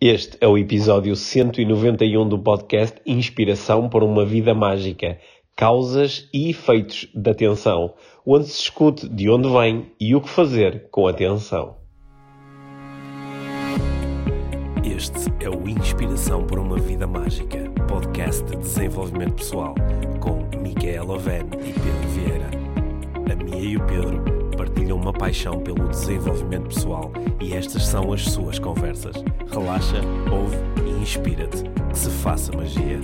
Este é o episódio 191 do podcast Inspiração para uma Vida Mágica. Causas e efeitos da tensão, onde se discute de onde vem e o que fazer com a tensão. Este é o Inspiração para uma Vida Mágica, podcast de desenvolvimento pessoal, com Micaela Oven e Pedro Vieira. A Mia e o Pedro partilham uma paixão pelo desenvolvimento pessoal e estas são as suas conversas. Relaxa, ouve e inspira-te. Que se faça magia.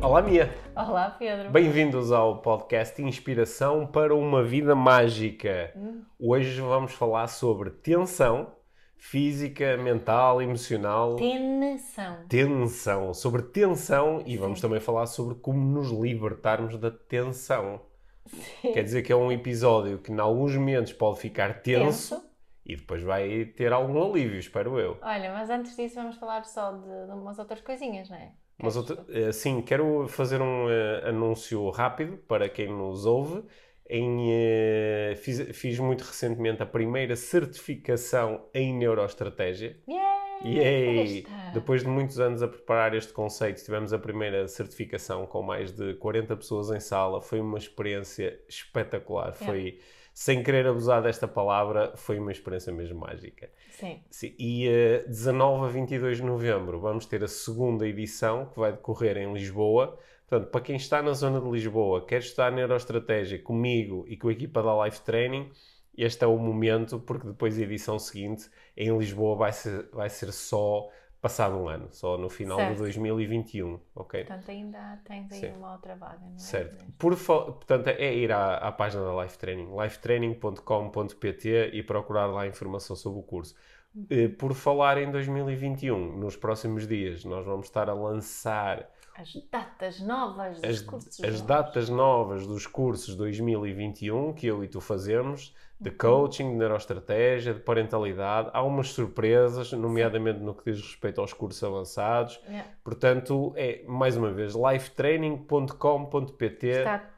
Olá, Mia. Olá, Pedro. Bem-vindos ao podcast Inspiração para uma Vida Mágica. Hum. Hoje vamos falar sobre tensão física, mental, emocional. Tensão. Tensão. Sobre tensão e vamos também falar sobre como nos libertarmos da tensão. Sim. Quer dizer que é um episódio que, em alguns momentos, pode ficar tenso, tenso, e depois vai ter algum alívio, espero eu. Olha, mas antes disso, vamos falar só de, de umas outras coisinhas, não é? Mas outra, eh, sim, quero fazer um uh, anúncio rápido para quem nos ouve. Em, uh, fiz, fiz, muito recentemente a primeira certificação em neuroestratégia. Yay! Yay! Depois de muitos anos a preparar este conceito, tivemos a primeira certificação com mais de 40 pessoas em sala. Foi uma experiência espetacular. Yeah. Foi, sem querer abusar desta palavra, foi uma experiência mesmo mágica. Sim. Sim. E uh, 19 a 22 de novembro vamos ter a segunda edição, que vai decorrer em Lisboa Portanto, para quem está na zona de Lisboa, quer estudar neuroestratégia comigo e com a equipa da Life Training, este é o momento, porque depois a edição seguinte em Lisboa vai ser, vai ser só passado um ano, só no final certo. de 2021, ok? Portanto, ainda tens aí Sim. uma outra vaga, não é? Certo. Por, portanto, é ir à, à página da Life Training, lifetraining.com.pt e procurar lá informação sobre o curso. Uhum. Por falar em 2021, nos próximos dias nós vamos estar a lançar as datas novas dos as, cursos. As datas novas dos cursos 2021 que eu e tu fazemos, de uhum. coaching, de neuroestratégia, de parentalidade. Há umas surpresas, nomeadamente no que diz respeito aos cursos avançados. Yeah. Portanto, é, mais uma vez, lifetraining.com.pt. Está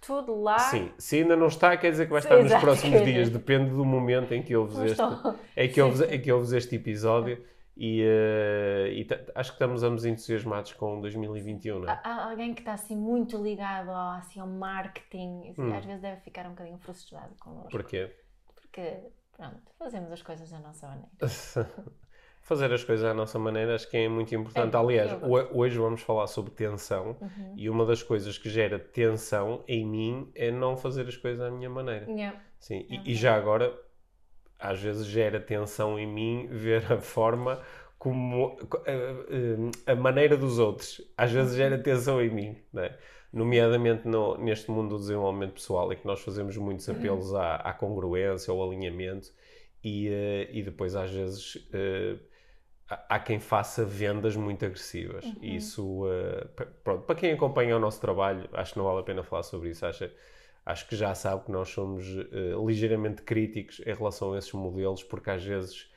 tudo lá. Sim, se ainda não está, quer dizer que vai estar nos próximos dias. Depende do momento em que ouves este, é que ouves, é que ouves este episódio. E, uh, e acho que estamos ambos entusiasmados com 2021, não é? Há alguém que está assim muito ligado ao, assim, ao marketing, assim, hum. às vezes deve ficar um bocadinho frustrado connosco. Porquê? Porque, pronto, fazemos as coisas da nossa maneira. Fazer as coisas à nossa maneira acho que é muito importante. É, Aliás, hoje vamos falar sobre tensão uhum. e uma das coisas que gera tensão em mim é não fazer as coisas à minha maneira. Yeah. Sim, é e, e já agora às vezes gera tensão em mim ver a forma como a, eh, eh, a maneira dos outros às vezes gera tensão em mim, é? nomeadamente no, neste mundo do desenvolvimento pessoal, em que nós fazemos muitos uhum. apelos à, à congruência, ao alinhamento, e, uh, e depois às vezes uh, há quem faça vendas muito agressivas. Uhum. Isso, uh, pronto, para quem acompanha o nosso trabalho, acho que não vale a pena falar sobre isso. Acho, acho que já sabe que nós somos uh, ligeiramente críticos em relação a esses modelos, porque às vezes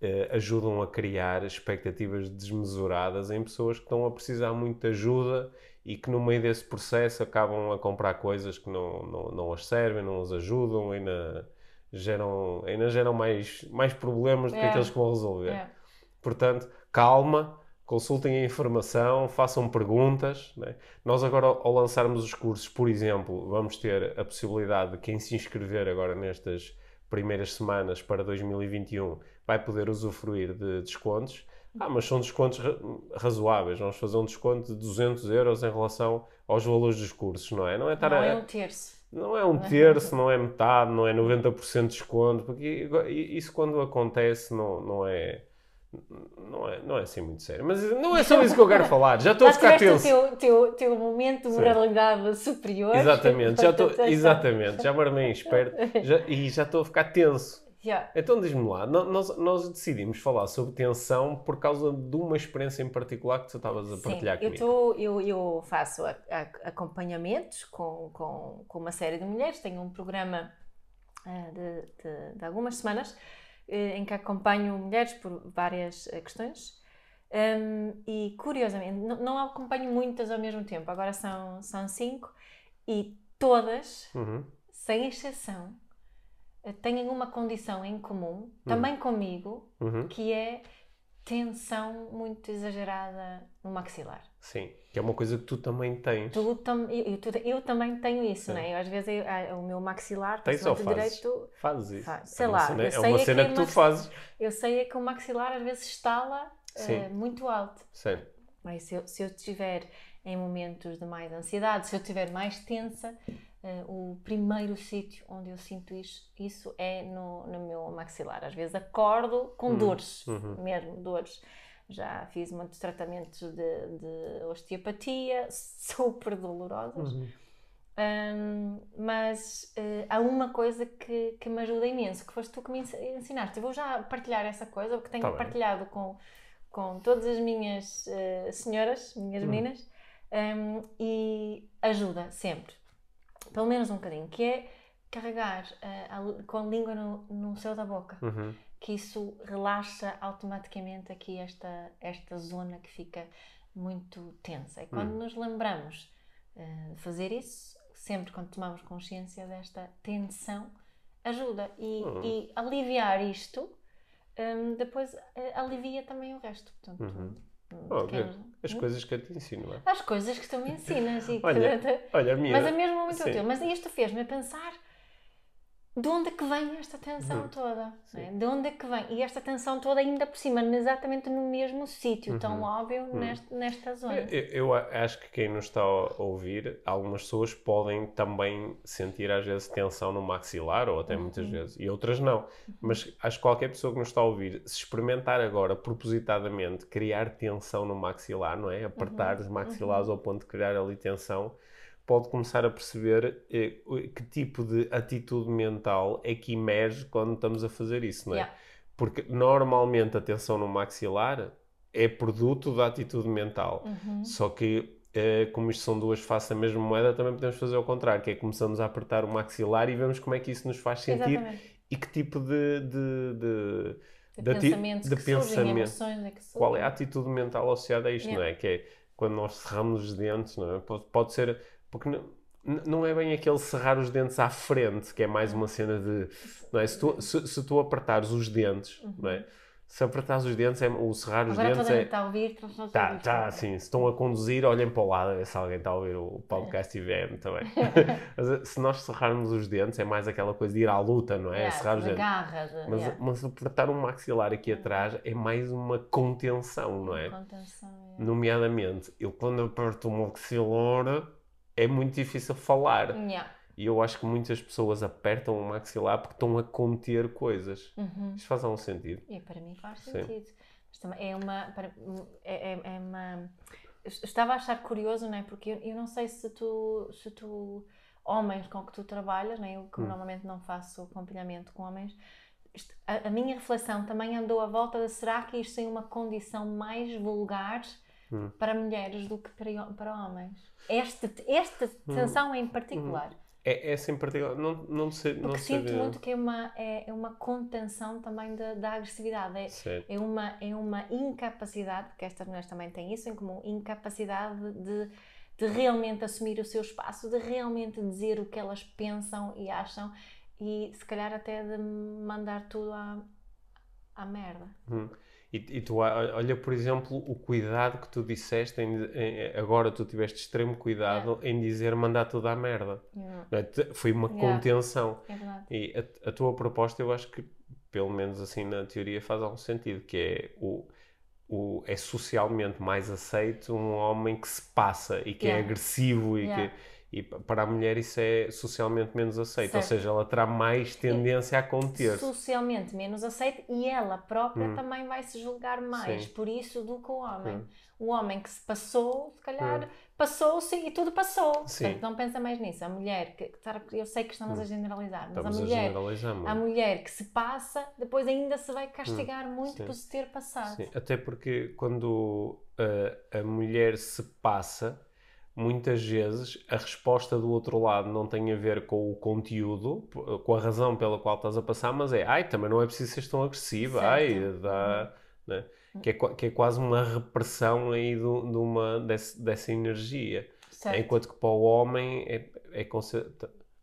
uh, ajudam a criar expectativas desmesuradas em pessoas que estão a precisar muito de ajuda e que no meio desse processo acabam a comprar coisas que não, não, não as servem, não as ajudam, ainda geram, ainda geram mais, mais problemas do que aqueles que vão resolver. Portanto, calma, consultem a informação, façam perguntas. Né? Nós agora, ao lançarmos os cursos, por exemplo, vamos ter a possibilidade de quem se inscrever agora nestas primeiras semanas para 2021 vai poder usufruir de descontos. Ah, mas são descontos razoáveis. Vamos fazer um desconto de 200 euros em relação aos valores dos cursos, não é? Não é, não é um terço. Não é um terço, não é metade, não é 90% de desconto, porque isso quando acontece não, não é não é, não é assim muito sério. Mas não é só isso que eu quero falar. Já estou a ficar tenso. teu, teu, teu momento de moralidade superior. Exatamente, já estou, exatamente, já me armei esperto já, e já estou a ficar tenso. Yeah. Então diz-me lá, nós, nós decidimos falar sobre tensão por causa de uma experiência em particular que tu estavas a partilhar Sim, comigo. Eu, tô, eu, eu faço a, a, acompanhamentos com, com, com uma série de mulheres, tenho um programa uh, de, de, de algumas semanas em que acompanho mulheres por várias eh, questões. Um, e curiosamente, não, não, acompanho muitas ao mesmo tempo, agora são, são cinco, e todas, uhum. sem exceção, eh, têm uma condição em comum, também comigo, Uhum. que é tensão muito exagerada no maxilar. Sim, que é uma coisa que tu também tens. Tu tam- eu, eu- tu- eu também tenho isso, Sim. não é? Eu, às vezes eu- ah, o meu maxilar, Tens ou fazes? direito, Fazes isso. Faz- sei é lá, cena, eu é sei uma é que cena é que tu maxi- fazes. eu sei é que o maxilar às vezes estala Sim. muito alto. Sim. Bem, se, eu, se eu estiver em momentos de mais ansiedade, se eu estiver mais tensa, eh, o primeiro sítio onde eu sinto isso, isso é no, no meu maxilar. Às vezes acordo com dores, uhum. mesmo dores. Já fiz muitos tratamentos de, de osteopatia, super dolorosos. Uhum. Um, mas eh, há uma coisa que, que me ajuda imenso, que foste tu que me ens- ensinaste. Eu vou já partilhar essa coisa, porque tenho Tá partilhado com, com todas as minhas eh, senhoras, minhas Hum. meninas, um, e ajuda sempre, pelo menos um bocadinho, que é carregar eh, a com a língua no, no céu da boca, Uhum. que isso relaxa automaticamente aqui esta, esta zona que fica muito tensa. E quando Hum. nos lembramos de fazer isso, sempre quando tomamos consciência desta tensão, ajuda. E, Hum. e aliviar isto, depois eh, alivia também o resto. Portanto, Uhum. hum, Oh, pequenos- As coisas que eu te ensino, é? As coisas que tu me ensinas. E que- Olha, minha. mas é mesmo muito útil. Mas isto fez-me a pensar de onde é que vem esta tensão Uhum. toda? Né? De onde é que vem? E esta tensão toda ainda por cima, exatamente no mesmo sítio, tão Uhum. óbvio neste- nesta zona. Eu, eu acho que quem nos está a ouvir, algumas pessoas podem também sentir às vezes tensão no maxilar, ou até muitas Uhum. vezes, e outras não. Mas acho que qualquer pessoa que nos está a ouvir, se experimentar agora propositadamente criar tensão no maxilar, não é? Apertar Uhum. os maxilares ao ponto de criar ali tensão, pode começar a perceber eh, que tipo de atitude mental é que emerge quando estamos a fazer isso, não é? Yeah. Porque normalmente a tensão no maxilar é produto da atitude mental. Uhum. Só que, eh, como isto são duas faces da mesma moeda, também podemos fazer o contrário, que é começamos a apertar o maxilar e vemos como é que isso nos faz sentir Exatamente. e que tipo de, de, de, De de pensamentos de que surgem, pensamento. emoções é que surgem. qual é a atitude mental associada a isto, Yeah. não é? Que é quando nós cerramos os dentes, não é? Pode, pode ser, porque não, é bem aquele cerrar os dentes à frente, que é mais uma cena de, não é? Se tu, se, se tu apertares os dentes, não é? Se apertares os dentes, é, o cerrar os Agora dentes toda é... está a ouvir, toda a Tá, ouvir. tá, assim, se estão a conduzir, olhem para o lado a ver se alguém está a ouvir o podcast e vêm também. Mas, eh, se nós cerrarmos os dentes, é mais aquela coisa de ir à luta, não é? Yeah, cerrar os de dentes. Mas, yeah. mas apertar um maxilar aqui atrás é mais uma contenção, não é? Contenção. Nomeadamente, eu quando aperto o maxilar é muito difícil falar. Yeah. E eu acho que muitas pessoas apertam o maxilar porque estão a conter coisas. Uhum. Isto faz algum sentido? E para mim faz Sim. sentido. Mas também é uma. é, é- é uma. Estava a achar curioso, não é? Porque eu, eu não sei se tu, se tu. Homens com que tu trabalhas, né? eu que Hum. normalmente não faço acompanhamento com homens, a, a minha reflexão também andou à volta de será que isto é uma condição mais vulgar Hum. para mulheres do que para, para homens? Este, esta Hum. tensão em particular. É, é assim particular. Não, não sei. Não Porque sinto muito que é uma, é, é uma contenção também da, da agressividade. É, Certo. é uma, é uma incapacidade, porque estas mulheres também têm isso em comum, incapacidade de, de realmente assumir o seu espaço, de realmente dizer o que elas pensam e acham e se calhar até de mandar tudo à, à merda. Hum. E, e tu olha, por exemplo, o cuidado que tu disseste, em- em- agora tu tiveste extremo cuidado em dizer mandar tudo à merda. Yeah, é? Foi uma Yeah. contenção. é verdade. E a, a tua proposta, eu acho que, pelo menos assim na teoria, faz algum sentido, que é o, o, é socialmente mais aceito um homem que se passa e que é Yeah. agressivo e Yeah. que e pa- para a mulher isso é socialmente menos aceito, ou Certo. seja, ela terá mais tendência a conter-se. Socialmente menos aceite e ela própria Hum. também vai se julgar mais Sim. por isso do que o homem. Hum. O homem que se passou, se calhar, passou-se e tudo passou. Sim. Portanto, não pensa mais nisso. A mulher, que, que- eu sei que estamos a generalizar, mas Hum. Estamos a a mulher, muito. a mulher que se passa, depois ainda se vai castigar muito Hum. sim. por se ter passado. Sim, até porque quando uh, a mulher se passa, muitas vezes a resposta do outro lado não tem a ver com o conteúdo, com a razão pela qual estás a passar, mas é, ai, também não é preciso ser tão agressiva, Certo. ai, dá, né? que, é, que é quase uma repressão aí de uma, desse- dessa energia. Certo? Enquanto que para o homem é, é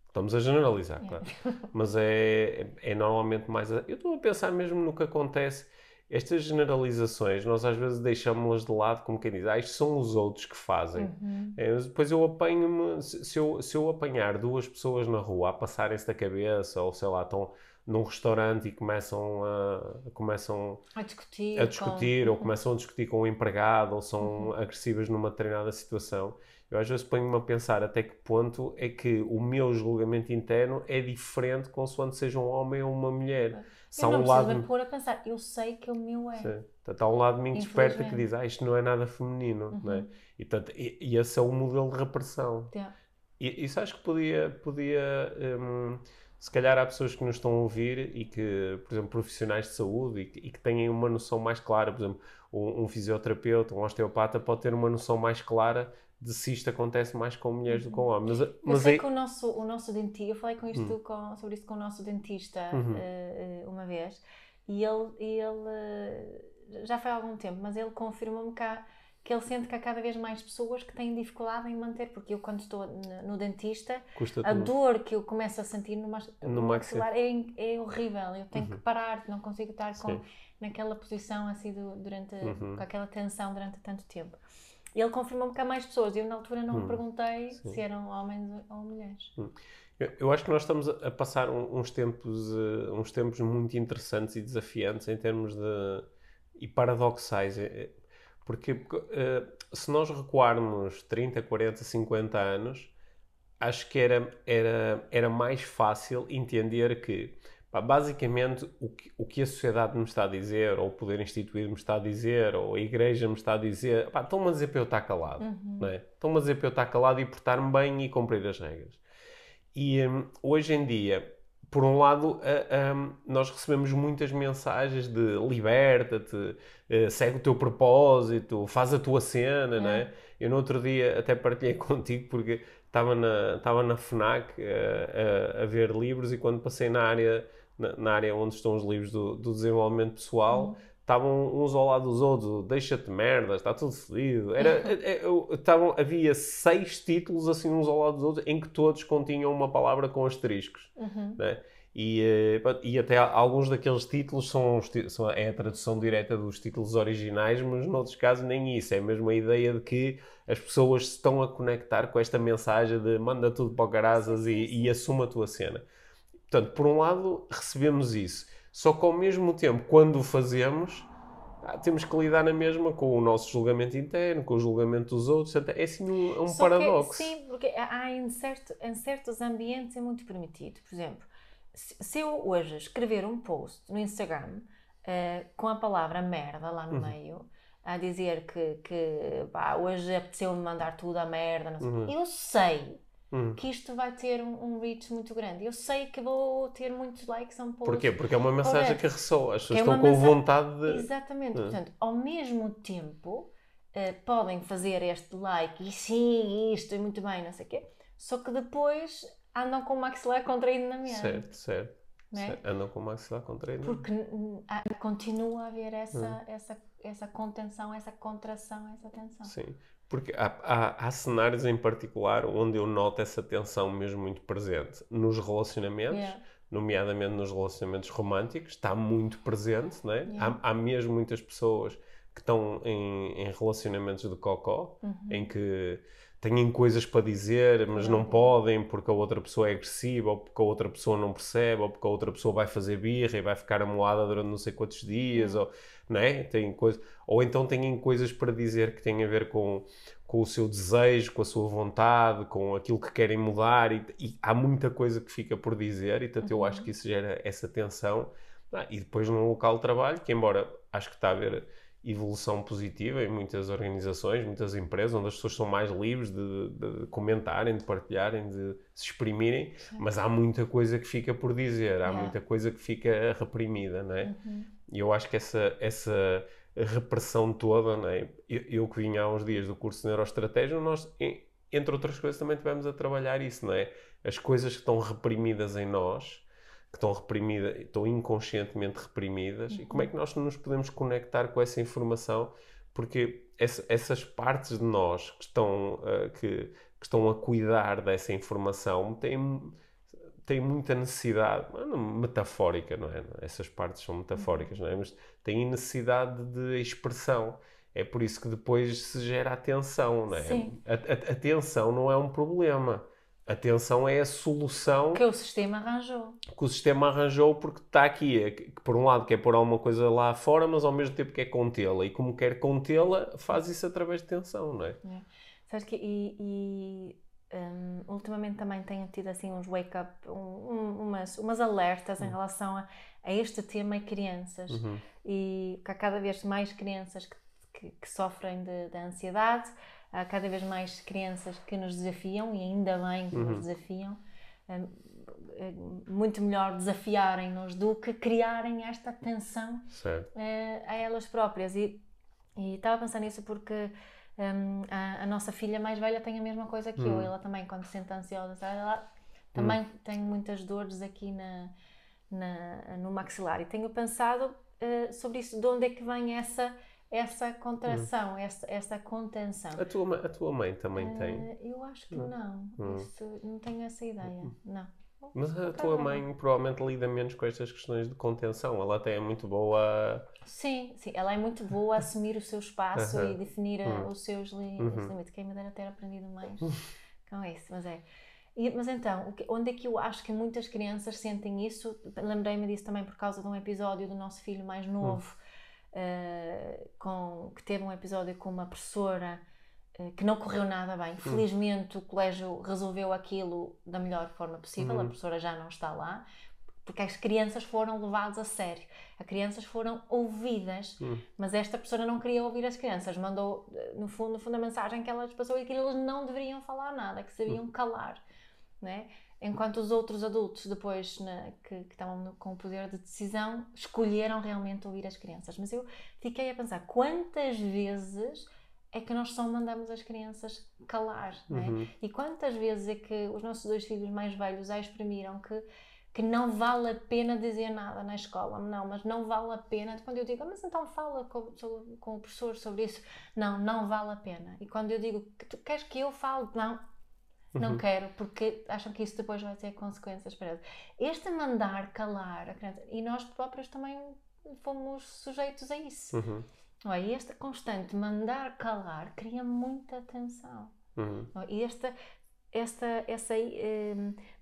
estamos a generalizar, claro. Mas é, é normalmente mais. Eu estou a pensar mesmo no que acontece. Estas generalizações, nós às vezes deixamos-las de lado, como quem diz, ah, isto são os outros que fazem. Uhum. É, depois eu apanho-me, se eu, se eu apanhar duas pessoas na rua a passarem-se da cabeça, ou sei lá, estão num restaurante e começam a, começam a discutir, a discutir com... ou começam a discutir com o empregado ou são Uhum. agressivas numa determinada situação. Eu às vezes ponho-me a pensar até que ponto é que o meu julgamento interno é diferente consoante seja um homem ou uma mulher. Se Eu não um lado, me pôr a pensar, eu sei que o meu é. Sim. Portanto, há um lado de mim desperta que diz, ah, isto não é nada feminino, não é? Uhum. E, portanto, e, e esse é o modelo de repressão. Yeah. E isso acho que podia, podia hum, se calhar há pessoas que nos estão a ouvir e que, por exemplo, profissionais de saúde e que, e que têm uma noção mais clara, por exemplo, um, um fisioterapeuta, um osteopata pode ter uma noção mais clara de se isto acontece mais com mulheres do que com homens. Mas, Eu mas sei aí- que o nosso, o nosso dentista, eu falei com isto com- sobre isso com o nosso dentista Uhum. eh, uma vez e ele, ele eh, já foi há algum tempo, mas ele confirmou-me há- que ele sente que há cada vez mais pessoas que têm dificuldade em manter, porque eu quando estou no dentista, a dor que eu começo a sentir no, mas- No maxilar. é, é horrível, eu tenho que parar, não consigo estar com, naquela posição assim do- durante, Uhum. com aquela tensão durante tanto tempo. E ele confirmou-me que há mais pessoas. Eu, na altura, não Hum. perguntei Sim. se eram homens ou mulheres. Eu, eu acho que nós estamos a, passar uns tempos, eh, uns tempos muito interessantes e desafiantes em termos de. e paradoxais. eh, eh, Porque se nós recuarmos 30, 40, 50 anos, acho que era, era, era mais fácil entender que, basicamente, o que, o que a sociedade me está a dizer, ou o poder instituído me está a dizer, ou a igreja me está a dizer, pá, estão-me a dizer para eu estar calado. Não é? Estão-me a dizer para eu estar calado e portar-me bem e cumprir as regras. E hum, hoje em dia, por um lado, a- hum, nós recebemos muitas mensagens de liberta-te, eh, segue o teu propósito, faz a tua cena, é? Eu no outro dia até partilhei contigo porque estava na, estava na FNAC eh, a, a ver livros e quando passei na área, na, na área onde estão os livros do, do desenvolvimento pessoal, estavam uns ao lado dos outros, deixa-te merda, está tudo fodido. Era, é- é- estavam, havia seis títulos assim uns ao lado dos outros em que todos continham uma palavra com asteriscos. Uhum. né? E, eh, e até alguns daqueles títulos são, são- é a tradução direta dos títulos originais, mas noutros casos nem isso. É mesmo a ideia de que as pessoas se estão a conectar com esta mensagem de manda tudo para o carazas e, e assuma a tua cena. Portanto, por um lado, recebemos isso. Só que ao mesmo tempo, quando o fazemos, ah, temos que lidar na mesma com o nosso julgamento interno, com o julgamento dos outros. É assim um, um Só que- paradoxo. sim, porque há em, certo, em certos ambientes é muito permitido. Por exemplo, se, eu hoje escrever um post no Instagram eh, com a palavra merda lá no Uhum. meio, a dizer que, que pá, hoje apeteceu-me mandar tudo a merda, não sei quê, eu sei Uhum. que isto vai ter um, um reach muito grande. Eu sei que vou ter muitos likes a um post. Porquê? Porque é uma mensagem que ressoa. As pessoas é estão com vontade de. Exatamente. Ah. Portanto, ao mesmo tempo, eh, podem fazer este like e sim, isto, e muito bem, não sei o quê, só que depois andam com o maxilar contraído na mesa. Certo, certo. É? certo. Andam com o maxilar contraído. Porque hum, há- continua a haver essa, Hum. essa, essa contenção, essa contração, essa tensão. Sim. Porque há, há, há cenários em particular onde eu noto essa tensão mesmo muito presente. Nos relacionamentos, Yeah. nomeadamente nos relacionamentos românticos, está muito presente, não é? Yeah. Há, há mesmo muitas pessoas que estão em, em relacionamentos de cocó, Uhum. em que têm coisas para dizer, mas não Uhum. podem porque a outra pessoa é agressiva, ou porque a outra pessoa não percebe, ou porque a outra pessoa vai fazer birra e vai ficar amoada durante não sei quantos dias, ou, não é? Tem coisa, ou então têm coisas para dizer que têm a ver com, com o seu desejo, com a sua vontade, com aquilo que querem mudar, e, e há muita coisa que fica por dizer, e portanto eu acho que isso gera essa tensão. Ah, e depois no local de trabalho, que embora acho que está a haver evolução positiva em muitas organizações, muitas empresas, onde as pessoas são mais livres de, de comentarem, de partilharem, de se exprimirem, mas há muita coisa que fica por dizer, há Yeah. muita coisa que fica reprimida, não é? E eu acho que essa, essa repressão toda, não é? eu, eu que vim há uns dias do curso de Neuroestratégia, nós, entre outras coisas, também tivemos a trabalhar isso, não é? As coisas que estão reprimidas em nós, que estão reprimidas, estão inconscientemente reprimidas, e como é que nós nos podemos conectar com essa informação? Porque essa- essas partes de nós que estão, ah, que, que estão a cuidar dessa informação têm, têm muita necessidade, metafórica, não é? Essas partes são metafóricas, não é? Mas têm necessidade de expressão. É por isso que depois se gera a tensão, não é? Sim. A, a, a tensão não é um problema. A tensão é a solução Que o sistema arranjou. que o sistema arranjou porque está aqui, é que, por um lado quer pôr alguma coisa lá fora, mas ao mesmo tempo quer contê-la. E como quer contê-la, faz isso através de tensão, não é? Sabes que, e, e, hum, ultimamente também tenho tido assim uns wake-up, um, um- umas, umas alertas em relação a, a este tema e crianças. Uhum. E que há cada vez mais crianças que, que, que sofrem de, da ansiedade, há cada vez mais crianças que nos desafiam, e ainda bem que nos desafiam. Hum, é muito melhor desafiarem-nos do que criarem esta tensão eh, a elas próprias. E, e estava a pensar nisso porque hum, a, a nossa filha mais velha tem a mesma coisa que eu. Ela também, quando se sente ansiosa, sabe, ela também tem muitas dores aqui na, na- no maxilar. E tenho pensado eh, sobre isso, de onde é que vem essa, essa contração, essa, essa contenção. A tua, a tua mãe também tem. Eh, eu acho que não. Isso, não tenho essa ideia. Não. Mas a tua mãe provavelmente lida menos com estas questões de contenção. Ela até é muito boa. Sim, sim, ela é muito boa a assumir o seu espaço Aham. e definir uh, os seus li- Uhum. os limites. Quem me dera ter aprendido mais com isso, mas é. E- mas então, onde é que eu acho que muitas crianças sentem isso? Lembrei-me disso também por causa de um episódio do nosso filho mais novo, uh, com, que teve um episódio com uma professora uh, que não correu nada bem. Felizmente o colégio resolveu aquilo da melhor forma possível, a Uhum. professora já não está lá, porque as crianças foram levadas a sério. As crianças foram ouvidas, Hum. mas esta professora não queria ouvir as crianças. Mandou, eh, no fundo, no fundo a mensagem que ela passou é que eles não deveriam falar nada, que Hum. calar. Né? Enquanto os outros adultos, depois, na- que, que estavam no- com o poder de decisão, escolheram realmente ouvir as crianças. Mas eu fiquei a pensar, quantas vezes é que nós só mandamos as crianças calar, é? Uhum. E quantas vezes é que os nossos dois filhos mais velhos já exprimiram que, que não vale a pena dizer nada na escola? Não, mas não vale a pena. Quando eu digo, "Ah, mas então fala com, com o professor sobre isso. Não, não vale a pena. E quando eu digo, que tu queres que eu fale? Não, não quero, porque acham que isso depois vai ter consequências para eles. Este mandar calar a criança, e nós próprios também fomos sujeitos a isso. Uhum. É? E este constante mandar calar cria muita tensão. Uhum. É? E esta, esta, essa eh,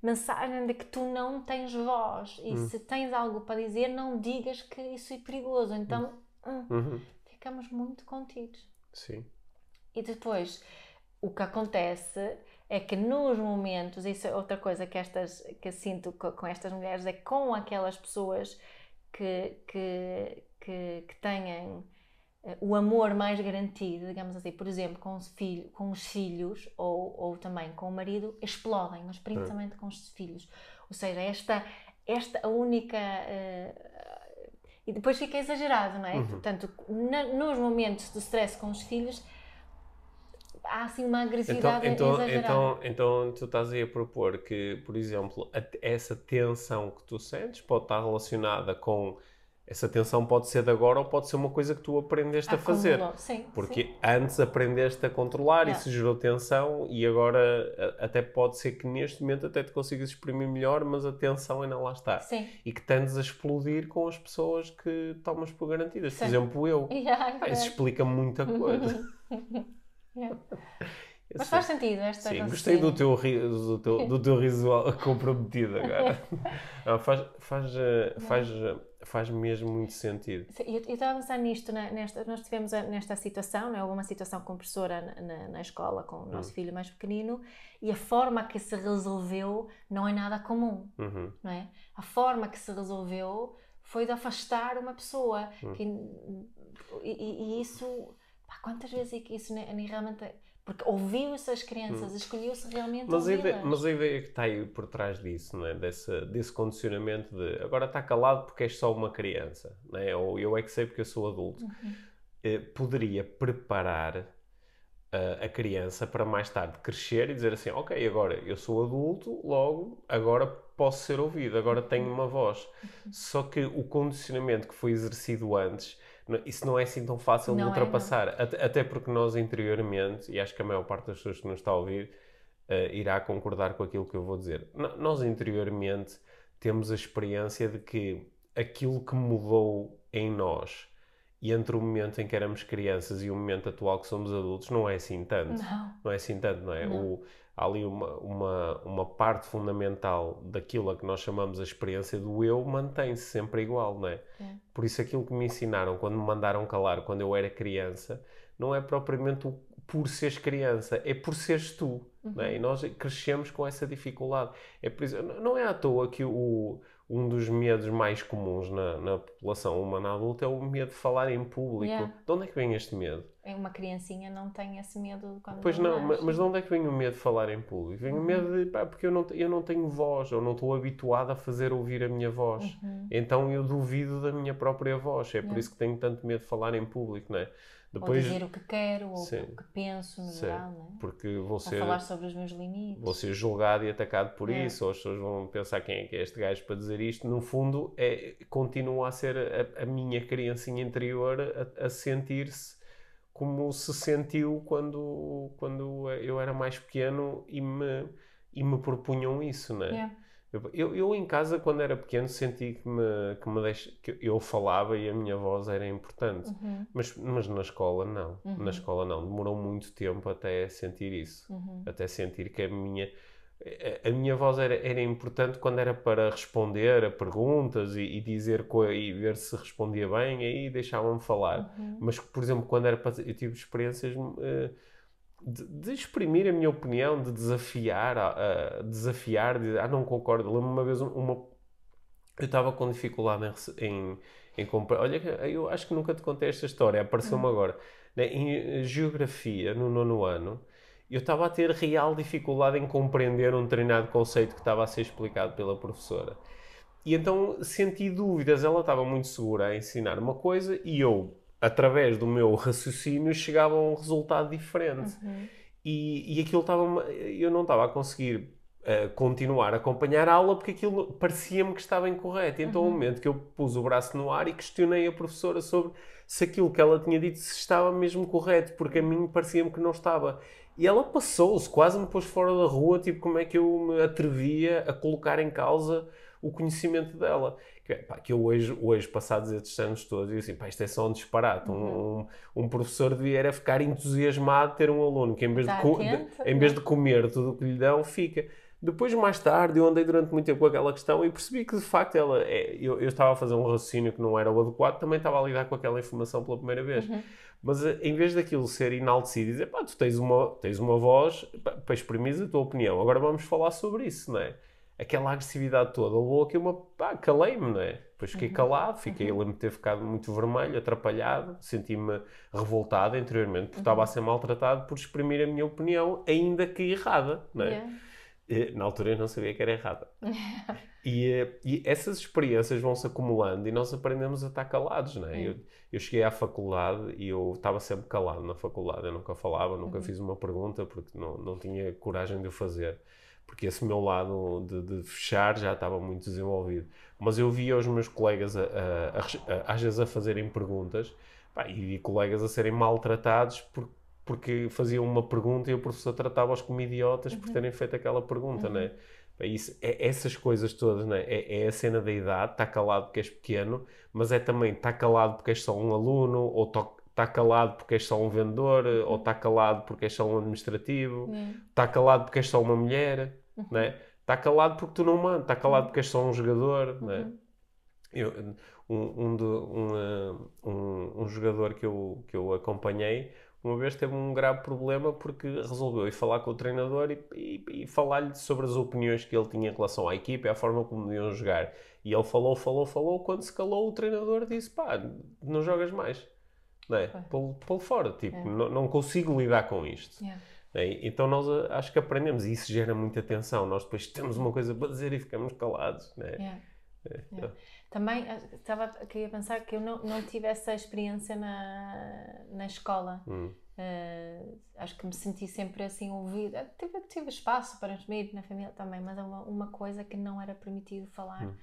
mensagem de que tu não tens voz e Hum. se tens algo para dizer, não digas que isso é perigoso. Então hum, Uhum. ficamos muito contidos. Sim. E depois, o que acontece é que nos momentos, isso é outra coisa que, estas, que sinto co- com estas mulheres, é com aquelas pessoas que, que, que, que têm eh, o amor mais garantido, digamos assim, por exemplo, com os, filho, com os filhos ou, ou também com o marido, explodem, mas principalmente com os filhos. Ou seja, esta, esta a única. eh, e depois fica exagerado, não é? Uhum. Portanto, na- nos momentos de stress com os filhos, há assim uma Então, agressividade então, exagerada. então, então tu estás aí a propor que, por exemplo, a- essa tensão que tu sentes pode estar relacionada com. Essa tensão pode ser de agora ou pode ser uma coisa que tu aprendeste a fazer. Acumulou. Sim, Porque sim. antes aprendeste a controlar, É. isso gerou tensão e agora até pode ser que neste momento até te consigas exprimir melhor, mas a tensão ainda lá está. Sim. E que tendes a explodir com as pessoas que tomas por garantidas. Por Sim. exemplo, eu. Yeah, Ah, isso explica muita coisa. Yeah. Eu Mas faz sentido esta Sim, gostei do teu, do teu, do teu riso comprometido agora. Não, faz, faz, eh, faz, eh, faz mesmo muito sentido. Eu eu estava a pensar nisto, né, nesta, nós tivemos a- nesta situação, né, houve uma situação com a professora na, na, escola com o Hum. nosso filho mais pequenino e a forma que se resolveu não é nada comum, Uhum. não é? A forma que se resolveu foi de afastar uma pessoa Hum. que, e- e isso, pá, quantas vezes é que isso realmente... Porque ouviu-se as crianças, escolheu-se realmente Hum. Mas a, ideia, mas a ideia que está aí por trás disso, não é? desse, desse condicionamento de agora está calado porque és só uma criança, não é? ou eu é que sei porque eu sou adulto, Uhum. eh, poderia preparar eh, a criança para mais tarde crescer e dizer assim: Ok, agora eu sou adulto, logo agora posso ser ouvido, agora tenho uma voz. Só que o condicionamento que foi exercido antes. Isso não é assim tão fácil de Não é, ultrapassar, até, até porque nós interiormente, e acho que a maior parte das pessoas que nos está a ouvir, uh, irá concordar com aquilo que eu vou dizer. N nós interiormente temos a experiência de que aquilo que mudou em nós e entre o momento em que éramos crianças e o momento atual que somos adultos não é assim tanto. Não. Não é assim tanto, não é? Não. O, há ali uma, uma, uma parte fundamental daquilo a que nós chamamos a experiência do eu mantém-se sempre igual, não é? É. Por isso aquilo que me ensinaram quando me mandaram calar quando eu era criança não é propriamente o por seres criança, é por seres tu. Não é? E nós crescemos com essa dificuldade. É por isso, não é à toa que o, um dos medos mais comuns na, na população humana adulta é o medo de falar em público. Yeah. De onde é que vem este medo? Uma criancinha não tem esse medo quando Pois não, mas, nasce. mas de onde é que vem o medo de falar em público? Vem o medo de, pá, porque eu não, eu não tenho voz, eu não estou habituado a fazer ouvir a minha voz. Então eu duvido da minha própria voz. É por Yeah. isso que tenho tanto medo de falar em público, não é? Ou dizer o que quero, ou Sim. o que penso, no Sim, geral, não é? porque vou Ou ser, falar sobre os meus limites. vou ser julgado e atacado por É. isso, ou as pessoas vão pensar quem é que é este gajo para dizer isto. No fundo, é, continua a ser a, a minha criancinha interior a, a sentir-se como se sentiu quando, quando eu era mais pequeno e me, e me propunham isso, não é? Yeah. Eu, eu, em casa, quando era pequeno, senti que me, que me deix... que eu falava e a minha voz era importante. Uhum. Mas, mas na escola, não. Na escola, não. Demorou muito tempo até sentir isso. Uhum. Até sentir que a minha, a, minha voz era, era importante quando era para responder a perguntas e, e dizer e ver se respondia bem, aí deixavam-me falar. Uhum. Mas, por exemplo, quando era para. Eu tive experiências. eh, de, de exprimir a minha opinião, de desafiar, a, a desafiar, de dizer, ah, não concordo. Lembro-me uma vez um, uma. Eu estava com dificuldade em, em, em comprar. Olha, eu acho que nunca te contei esta história, apareceu-me agora. Né, Em eh, geografia, no nono ano, eu estava a ter real dificuldade em compreender um determinado conceito que estava a ser explicado pela professora. E então senti dúvidas. Ela estava muito segura a ensinar uma coisa e eu, através do meu raciocínio, chegava a um resultado diferente. Uhum. E, e aquilo estava. Eu não estava a conseguir eh, continuar a acompanhar a aula porque aquilo parecia-me que estava incorreto. E então, ao momento que eu pus o braço no ar e questionei a professora sobre se aquilo que ela tinha dito se estava mesmo correto, porque a mim parecia-me que não estava. E ela passou-se, quase me pôs fora da rua, tipo, como é que eu me atrevia a colocar em causa o conhecimento dela. Que, pá, que eu hoje, hoje, passados estes anos todos, digo assim, pá, isto é só um disparate. Um, um, um professor devia era ficar entusiasmado de ter um aluno que em vez, de, atento, de- em vez de comer tudo o que lhe dão, fica. Depois, mais tarde, eu andei durante muito tempo com aquela questão e percebi que, de facto, ela é, eu, eu estava a fazer um raciocínio que não era o adequado, também estava a lidar com aquela informação pela primeira vez. Mas eh, em vez daquilo ser enaltecido e dizer, pá, tu tens uma, tens uma voz para exprimir a tua opinião, agora vamos falar sobre isso, não é? Aquela agressividade toda levou aqui uma. pá, calei-me, não é? Depois fiquei calado, fiquei, lembro-me de ter ficado muito vermelho, atrapalhado, senti-me revoltado interiormente, porque estava a ser maltratado por exprimir a minha opinião, ainda que errada, não é? Yeah. Eh, Na altura eu não sabia que era errada. E, eh, e essas experiências vão-se acumulando e nós aprendemos a estar calados, não é? Eu, eu cheguei à faculdade e eu estava sempre calado na faculdade. Eu nunca falava, nunca fiz uma pergunta porque não, não tinha coragem de o fazer. Porque esse meu lado de, de fechar já estava muito desenvolvido. Mas eu via os meus colegas, a, a- a às vezes, a fazerem perguntas pá, e colegas a serem maltratados por, porque faziam uma pergunta e o professor tratava-os como idiotas por terem feito aquela pergunta, não é? Pá, Isso, é, essas coisas todas, não é? É, a cena da idade, está calado porque és pequeno, mas é também está calado porque és só um aluno, ou está calado porque és só um vendedor, ou está calado porque és só um administrativo, está calado porque és só uma mulher, não é? Está calado porque tu não mandas, está calado porque és só um jogador, não é? Eu, um, um, de- um, eh, um, um jogador que eu, que eu acompanhei, uma vez teve um grave problema porque resolveu ir falar com o treinador e, e- e falar-lhe sobre as opiniões que ele tinha em relação à equipa e à forma como deviam jogar. E ele falou, falou, falou. Quando se calou, o treinador disse: pá, não jogas mais. Não é? Pô-lo fora. Tipo, não, não consigo lidar com isto. Yeah. né? Então nós eh, acho que aprendemos e isso gera muita tensão. Nós depois temos uma coisa para dizer e ficamos calados. Yeah. É, Yeah. Também eh, estava queria pensar que eu não, não tive essa experiência na, na escola. Hum. Eh, acho que me senti sempre assim ouvida. Tive, tive espaço para assumir na família também, mas é uma, uma coisa que não era permitido falar Hum.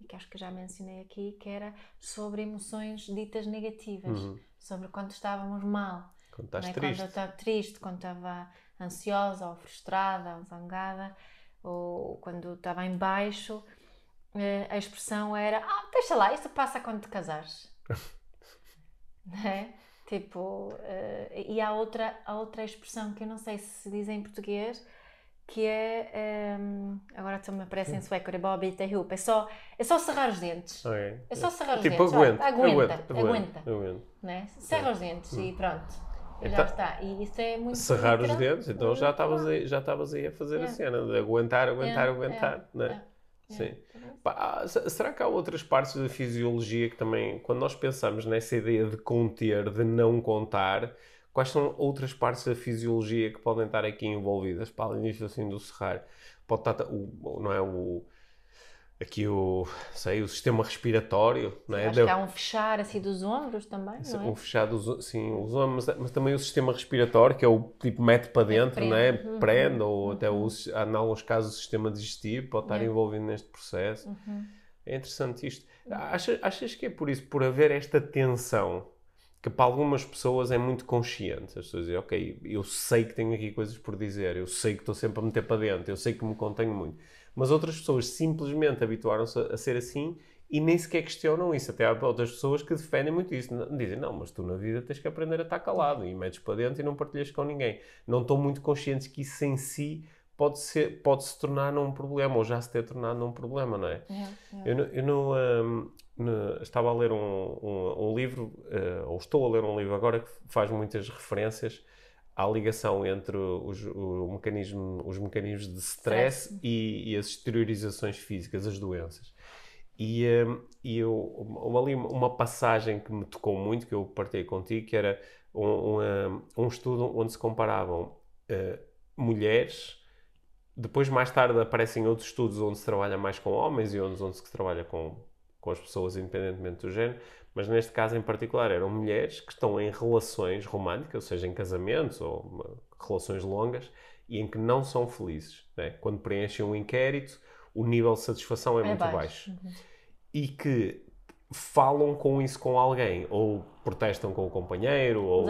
e que acho que já mencionei aqui, que era sobre emoções ditas negativas, Uhum. sobre quando estávamos mal. Quando estás né? triste. Quando eu estava triste, quando estava ansiosa, ou frustrada, ou zangada, ou quando estava em baixo, eh, a expressão era ah, deixa lá, isso passa quando te casares. né? Tipo, uh, e há outra, há outra expressão que eu não sei se diz em português, que é. Um, agora também aparece em sueco, e é só, é só cerrar os dentes. Okay. É só cerrar os tipo, dentes. Aguenta, aguenta, aguenta. aguenta, aguenta. Né? Cerra os dentes e hum. pronto. E então, já está. E isso é muito. Cerrar os dentes, então já estavas aí, já aí a fazer yeah. a cena de aguentar, aguentar, yeah. aguentar. Yeah. Né? Sim. Pá, será que há outras partes da fisiologia que também, quando nós pensamos nessa ideia de conter, de não contar, quais são outras partes da fisiologia que podem estar aqui envolvidas? Para além disso, assim, do serrar, pode estar, o, não é, o, aqui o, sei, o sistema respiratório, não é? Acho que há um fechar assim dos ombros também, não é? Um fechar dos, sim, os ombros, mas, mas, também o sistema respiratório, que é o tipo mete para dentro, prende. não é? Uhum. Prende, ou uhum. até o, em alguns casos o sistema digestivo pode estar envolvido neste processo. Uhum. É interessante isto. Achas, achas que é por isso, por haver esta tensão, que para algumas pessoas é muito consciente. As pessoas dizem, ok, eu sei que tenho aqui coisas por dizer, eu sei que estou sempre a meter para dentro, eu sei que me contenho muito mas outras pessoas simplesmente habituaram-se a, ser assim e nem sequer questionam isso. Até há outras pessoas que defendem muito isso. Dizem, não, mas tu na vida tens que aprender a estar calado e metes para dentro e não partilhas com ninguém. Não estão muito conscientes que isso em si pode, ser, pode se tornar num problema, ou já se ter tornado num problema, não é? é, é. Eu, eu não, um, estava a ler um, um, um livro, uh, ou estou a ler um livro agora que faz muitas referências à ligação entre os, o mecanismo, os mecanismos de stress e, e, as exteriorizações físicas, as doenças. E, um, e eu, uma, ali uma passagem que me tocou muito, que eu partilhei contigo, que era um, um, um estudo onde se comparavam uh, mulheres, depois mais tarde aparecem outros estudos onde se trabalha mais com homens e onde, onde se trabalha com, com as pessoas independentemente do género, mas neste caso em particular eram mulheres que estão em relações românticas, ou seja, em casamentos ou relações longas, e em que não são felizes. Né? Quando preenchem um inquérito, o nível de satisfação é, é muito baixo. baixo. Uhum. E que falam com isso com alguém, ou protestam com o companheiro, ou,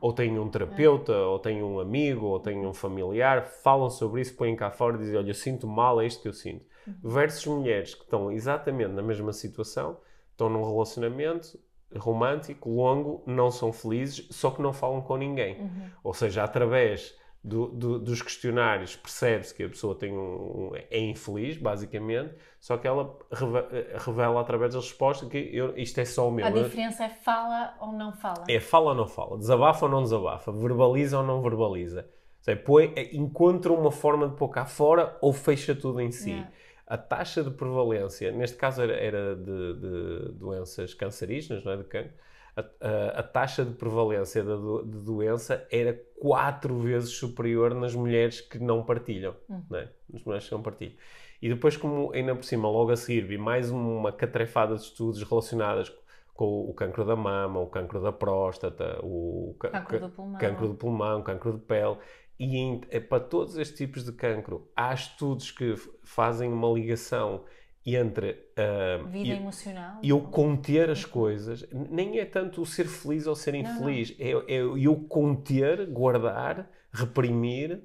ou têm um terapeuta, é. ou têm um amigo, ou têm um familiar, falam sobre isso, põem cá fora e dizem: Olha, eu sinto mal, é isto que eu sinto. Versus mulheres que estão exatamente na mesma situação estão num relacionamento romântico, longo, não são felizes, só que não falam com ninguém. Uhum. Ou seja, através do, do, dos questionários percebe-se que a pessoa tem um, um, é infeliz, basicamente, só que ela revela, revela através das respostas que eu, isto é só o meu. A diferença é fala ou não fala. É fala ou não fala, desabafa ou não desabafa, verbaliza ou não verbaliza. Seja, põe, encontra uma forma de pôr cá fora ou fecha tudo em si. Yeah a taxa de prevalência, neste caso era, era de, de, doenças cancerígenas, não é? De cancro, a, a, a, taxa de prevalência da do, de doença era quatro vezes superior nas mulheres que não partilham, hum. não é? Nas mulheres que não partilham. E depois, como ainda por cima, logo a seguir, vi mais uma catrefada de estudos relacionadas com o cancro da mama, o cancro da próstata, o cancro do pulmão, cancro do pulmão, cancro de pele. E é para todos estes tipos de cancro, há estudos que fazem uma ligação entre uh, vida eu, emocional eu conter as coisas nem é tanto o ser feliz ou ser infeliz não, não. É, é eu conter guardar reprimir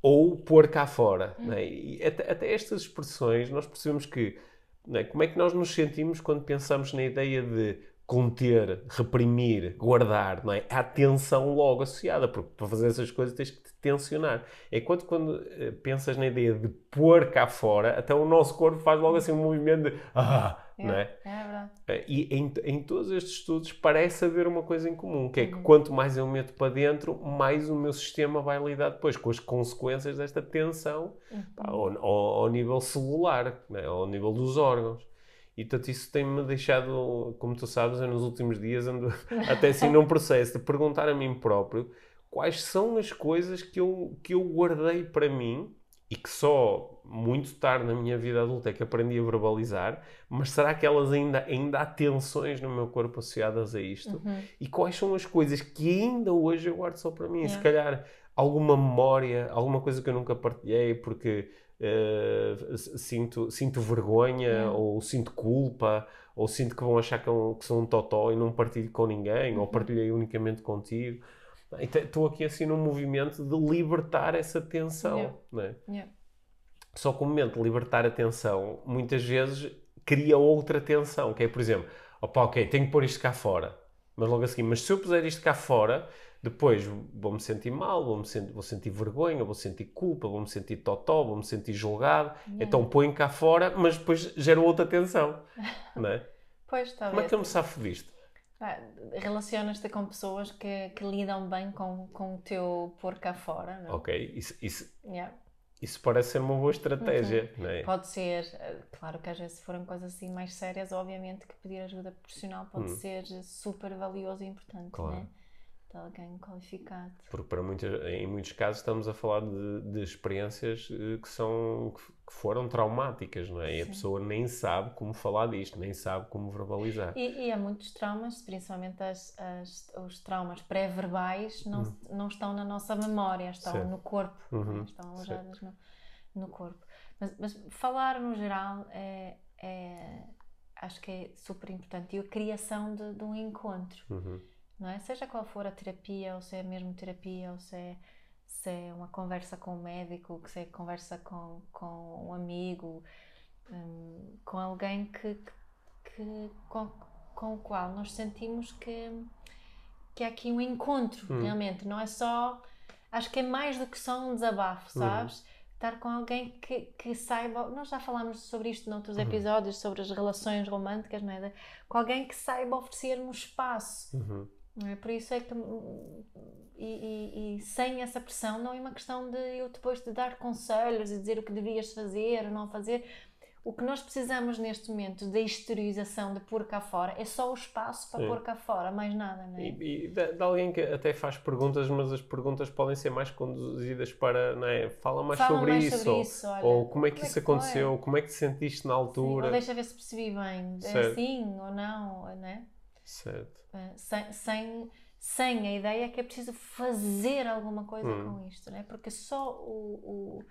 ou pôr cá fora hum. né? e até, até, estas expressões nós percebemos que né, como é que nós nos sentimos quando pensamos na ideia de conter, reprimir, guardar, não é? Há tensão logo associada, porque para fazer essas coisas tens que te tensionar. Enquanto quando uh, pensas na ideia de pôr cá fora, até o nosso corpo faz logo assim um movimento de ah, é, não é? É verdade. Uh, e em, em todos estes estudos parece haver uma coisa em comum, que é que uhum. quanto mais eu meto para dentro, mais o meu sistema vai lidar depois com as consequências desta tensão uhum. pá, ao, ao, ao, nível celular, é? ao nível dos órgãos. E portanto isso tem-me deixado, como tu sabes, nos últimos dias ando até assim num processo de perguntar a mim próprio quais são as coisas que eu, que eu guardei para mim e que só muito tarde na minha vida adulta é que aprendi a verbalizar, mas será que elas ainda, ainda há tensões no meu corpo associadas a isto? Uhum. E quais são as coisas que ainda hoje eu guardo só para mim? Yeah. Se calhar alguma memória, alguma coisa que eu nunca partilhei porque uh, sinto, sinto vergonha ou sinto culpa ou sinto que vão achar que, é que sou um totó e não partilho com ninguém uhum. ou partilhei unicamente contigo. Estou aqui assim num movimento de libertar essa tensão, Yeah. não é? Yeah. Só que o momento de libertar a tensão, muitas vezes cria outra tensão, que é, por exemplo, opa, ok, tenho que pôr isto cá fora. Mas logo assim, mas se eu puser isto cá fora, depois vou-me sentir mal, vou-me sentir, vou sentir vergonha, vou sentir culpa, vou-me sentir totó, vou-me sentir julgado. Yeah. Então ponho cá fora, mas depois gera outra tensão, não é? Pois, Como é talvez. que eu me safo disto? Ah, Relacionas-te com pessoas que, que lidam bem com, com o teu pôr cá fora, não é? Ok, isso, isso, Yeah. Isso parece ser uma boa estratégia, não é? Pode ser, eh, claro que às vezes se forem coisas assim mais sérias, obviamente que pedir ajuda profissional pode Hum. ser super valioso e importante, Claro. né? De alguém qualificado. Porque para muitas, em muitos casos estamos a falar de, de experiências eh, que, são, que foram traumáticas, não é? E a Sim. pessoa nem sabe como falar disto, nem sabe como verbalizar. E, e há muitos traumas, principalmente as, as- os traumas pré-verbais, não, não estão na nossa memória, estão Certo. no corpo, Uhum, né? estão alojadas no, no corpo. Mas, mas falar no geral é, é- acho que é super importante. E a criação de, de um encontro, Uhum. Não é? Seja qual for a terapia, ou se é mesmo terapia, ou se é, se é uma conversa com o médico, que se é conversa com, com um amigo, hum, com alguém que, que, com, com o qual nós sentimos que, que há aqui um encontro, Hum. realmente. Não é só. Acho que é mais do que só um desabafo, Uhum. sabes? Estar com alguém que, que saiba. Nós já falámos sobre isto noutros Uhum. episódios, sobre as relações românticas, não é? Com alguém que saiba oferecer-me espaço. Uhum. É? Por isso é que. hum, E, e- e sem essa pressão, não é uma questão de eu depois te dar conselhos e dizer o que deverias fazer ou não fazer. O que nós precisamos neste momento da exteriorização, de pôr cá fora, é só o espaço para Sim. pôr cá fora, mais nada, não é? E, e de, de alguém que até faz perguntas, mas as perguntas podem ser mais conduzidas para, não é? Fala mais Fala sobre mais isso. sobre ou, isso, olha, ou como é que como é isso que foi? aconteceu, como é que te sentiste na Sim, altura. ou deixa ver se percebi bem, é Certo. assim ou não, não é? Certo. Eh, sem, sem, sem a ideia que é preciso fazer alguma coisa Hum. com isto, não é? Porque só o, o,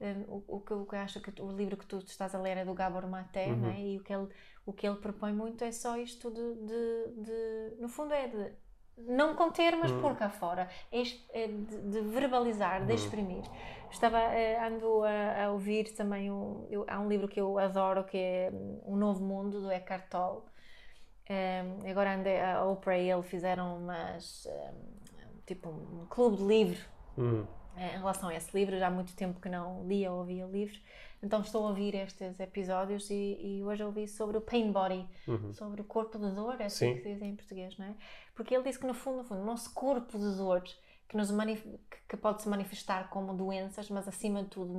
eh, o, o que eu acho que o livro que tu estás a ler é do Gabor Maté, Uhum. não é? E o que, ele, o que ele propõe muito é só isto de, de, de- no fundo é de não conter, mas Hum. pôr cá fora, é, é de, de verbalizar, de Hum. exprimir. Estava, eh, ando a, a ouvir também, um, eu- há um livro que eu adoro que é hum, Um Novo Mundo, do Eckhart Tolle, um, agora andei, a Oprah e ele fizeram umas, um, tipo um clube de livro Hum. eh, em relação a esse livro. Já há muito tempo que não lia ou ouvia livros, então estou a ouvir estes episódios e, e hoje ouvi sobre o pain body, Uhum. sobre o corpo de dor, é assim Sim. que se diz em português, não é? Porque ele disse que no fundo, no fundo o nosso corpo de dor que, nos que- pode se manifestar como doenças, mas acima de tudo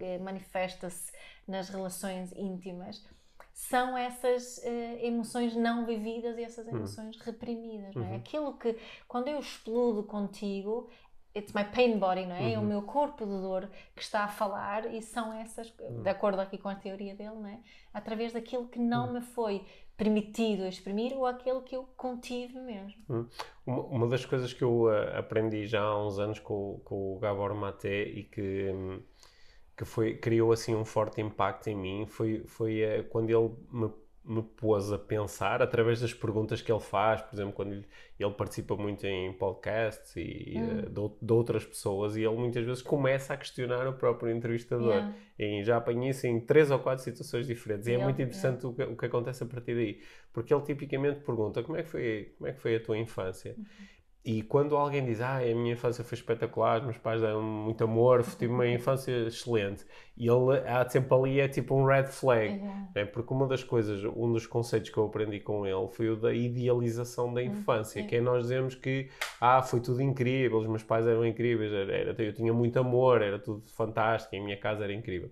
eh, manifesta-se nas relações íntimas, são essas eh, emoções não vividas e essas emoções reprimidas, não é? Uhum. Aquilo que, quando eu explodo contigo, it's my pain body, não é? É o Uhum. meu corpo de dor que está a falar e são essas, Uhum. de acordo aqui com a teoria dele, não é? Através daquilo que não Uhum. me foi permitido exprimir ou aquele que eu contive mesmo. Uma, uma das coisas que eu eh, aprendi já há uns anos com, o- com o Gabor Maté e que, hum, que foi, criou assim um forte impacto em mim foi, foi eh, quando ele me, me pôs a pensar através das perguntas que ele faz, por exemplo, quando ele, ele participa muito em podcasts e Hum. eh, de, ou- de outras pessoas e ele muitas vezes começa a questionar o próprio entrevistador. Yeah. Em, já apanhei isso em três ou quatro situações diferentes. E é Ele- muito interessante o, que, o que acontece a partir daí. Porque ele tipicamente pergunta como é que foi, como é que foi a tua infância? Uhum. E quando alguém diz, ah, a minha infância foi espetacular, os meus pais deram muito amor, tive uma infância excelente. E ele há sempre ali, é tipo um red flag. Yeah. É, porque uma das coisas, um dos conceitos que eu aprendi com ele foi o da idealização da infância, sim. que é nós dizemos que ah, foi tudo incrível, os meus pais eram incríveis, era, era- eu tinha muito amor, era tudo fantástico, a minha casa era incrível.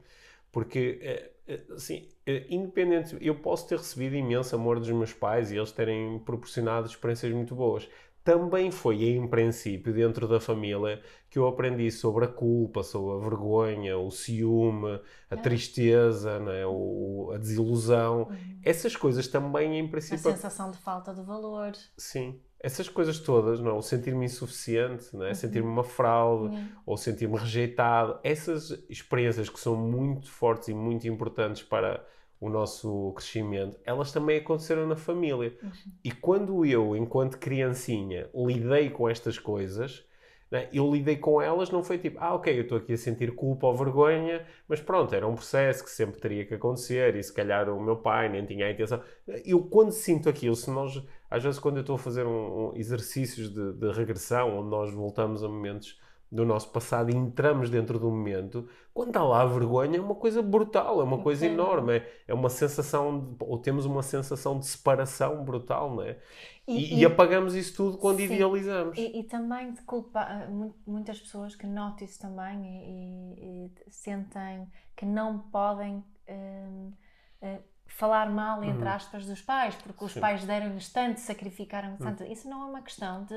Porque, eh, eh, assim, eh, independente, eu posso ter recebido imenso amor dos meus pais e eles terem proporcionado experiências muito boas. Também foi, em princípio, dentro da família, que eu aprendi sobre a culpa, sobre a vergonha, o ciúme, a É. tristeza, não é? o, a desilusão. Uhum. Essas coisas também, em A princípio, sensação de falta de valor. sim. Essas coisas todas, não é? o sentir-me insuficiente, não é? sentir-me uma fraude, Yeah. ou sentir-me rejeitado, essas experiências que são muito fortes e muito importantes para o nosso crescimento, elas também aconteceram na família. Uhum. E quando eu, enquanto criancinha, lidei com estas coisas, né, eu lidei com elas, não foi tipo, ah, ok, eu estou aqui a sentir culpa ou vergonha, mas pronto, era um processo que sempre teria que acontecer e se calhar o meu pai nem tinha a intenção. Eu, quando sinto aquilo, se nós, às vezes, quando eu estou a fazer um, um exercícios de, de regressão, onde nós voltamos a momentos do nosso passado e entramos dentro do momento, quando está lá a vergonha é uma coisa brutal, é uma coisa Ok. enorme, é, é uma sensação, de- ou temos uma sensação de separação brutal, não é? E, e apagamos isso tudo quando Sim. idealizamos. E, e também de culpa, ah, mu- muitas pessoas que notam isso também e, e- e sentem que não podem hum, eh, falar mal, entre aspas, dos pais, porque os Sim. pais deram-lhes tanto, sacrificaram tanto. Isso não é uma questão de,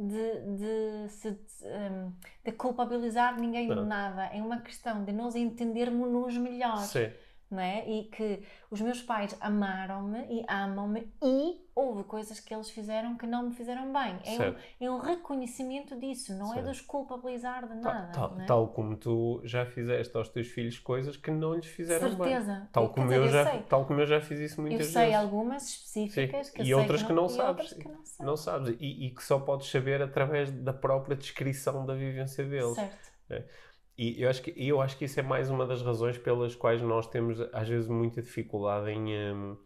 de, de, se- hum, de culpabilizar ninguém de nada, é uma questão de nós entendermos-nos melhor. Sim. Não é? E que os meus pais amaram-me e amam-me e houve coisas que eles fizeram que não me fizeram bem. É um, é um reconhecimento disso, não é Certo. de os culpabilizar de Tal, nada. tal- não é? tal como tu já fizeste aos teus filhos coisas que não lhes fizeram bem. Certeza. Tal Quer como, dizer, eu eu já, sei. tal como eu já fiz isso Eu muitas sei vezes. algumas específicas Sim. que eu E sei outras que que não e sabes. outras que não sei. Não sabes. E, e que só podes saber através da própria descrição da vivência deles. Certo. E eu acho, que, eu acho que isso é mais uma das razões pelas quais nós temos, às vezes, muita dificuldade em, hum,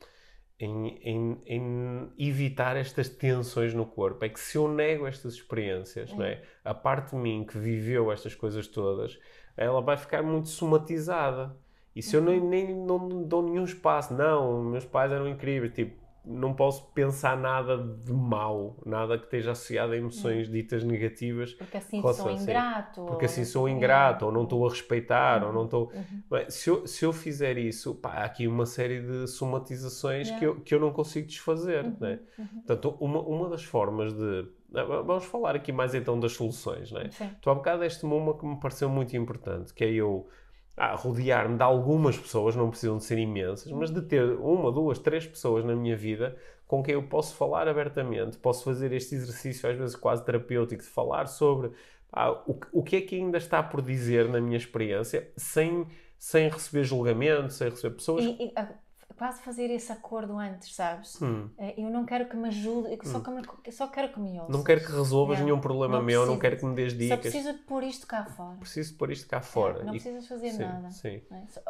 em, em- em evitar estas tensões no corpo. É que se eu nego estas experiências, É. não é? a parte de mim que viveu estas coisas todas, ela vai ficar muito somatizada. E se eu nem, Uhum. nem não dou nenhum espaço, não, meus pais eram incríveis, tipo, não posso pensar nada de mau, nada que esteja associado a emoções ditas negativas, Porque assim sou ingrato. porque assim sou sei- ingrato, É. ou não estou a respeitar, ou não estou. Uhum. Se, eu, se eu fizer isso, pá, há aqui uma série de somatizações Yeah. que, eu, que eu não consigo desfazer. Uhum, Né? uhum. Portanto, uma, uma das formas de. ah, Vamos falar aqui mais então das soluções. Né? Sim. Tu há bocado deste-me uma que me pareceu muito importante, que é eu ah, rodear-me de algumas pessoas, não precisam de ser imensas, mas de ter uma, duas, três pessoas na minha vida com quem eu posso falar abertamente, posso fazer este exercício às vezes quase terapêutico de falar sobre ah, o, o que é que ainda está por dizer na minha experiência, sem, sem receber julgamento, sem receber pessoas. E, e, ah, quase fazer esse acordo antes, sabes? Hum, Eh, Eu não quero que me ajude, eu só, que me, só quero que me ouças. não quero que resolvas nenhum problema Não meu, não preciso. quero que me Só dicas. preciso de pôr isto cá fora. Preciso pôr isto cá fora. não E- precisas fazer sim, nada. Sim. não é? Só-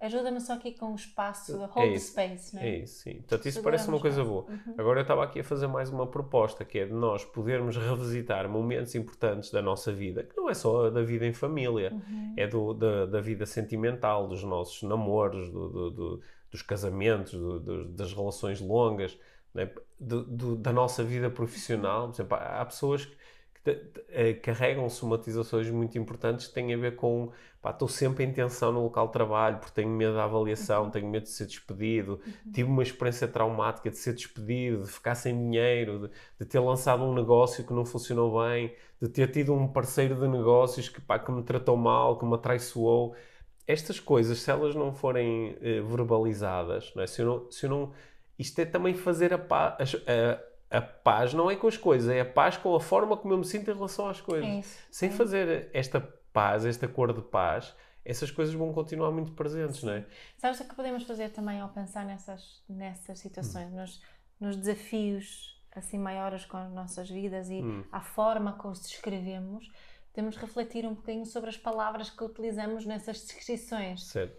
Ajuda-me só aqui com o espaço, É hold the isso, space, não é? É isso, sim. Portanto, isso parece uma coisa boa. Uhum. Agora eu estava aqui a fazer mais uma proposta, que é de nós podermos revisitar momentos importantes da nossa vida, que não é só da vida em família, Uhum. é do, da, da vida sentimental, dos nossos namoros, do- do- do- dos casamentos, do- do- das relações longas, né? Do- do- da nossa vida profissional. Por exemplo, há há pessoas que, que eh, carregam somatizações muito importantes que têm a ver com estou sempre em tensão no local de trabalho porque tenho medo da avaliação, tenho medo de ser despedido, tive uma experiência traumática de ser despedido, de ficar sem dinheiro, de, de ter lançado um negócio que não funcionou bem, de ter tido um parceiro de negócios que, pá, que me tratou mal, que me atraiçoou. Estas coisas, se elas não forem eh, verbalizadas, não é? se, eu não, se eu não. Isto é também fazer a paz. A, a paz não é com as coisas, é a paz com a forma como eu me sinto em relação às coisas. É isso. Sem é. fazer esta paz, esta cor de paz, essas coisas vão continuar muito presentes, não é? Sabes o que podemos fazer também ao pensar nessas, nessas situações, Hum. nos, nos desafios assim maiores com as nossas vidas e Hum. a forma como os descrevemos, temos de refletir um bocadinho sobre as palavras que utilizamos nessas descrições. Certo.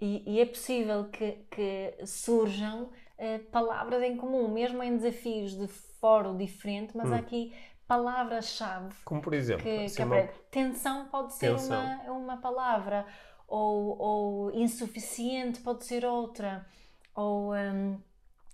E, e é possível que, que surjam eh, palavras em comum, mesmo em desafios de foro diferente, mas Hum. há aqui palavras-chave Como por exemplo, que, que uma-. Tensão pode ser Tensão. Uma, uma palavra, ou, ou insuficiente pode ser outra, ou hum,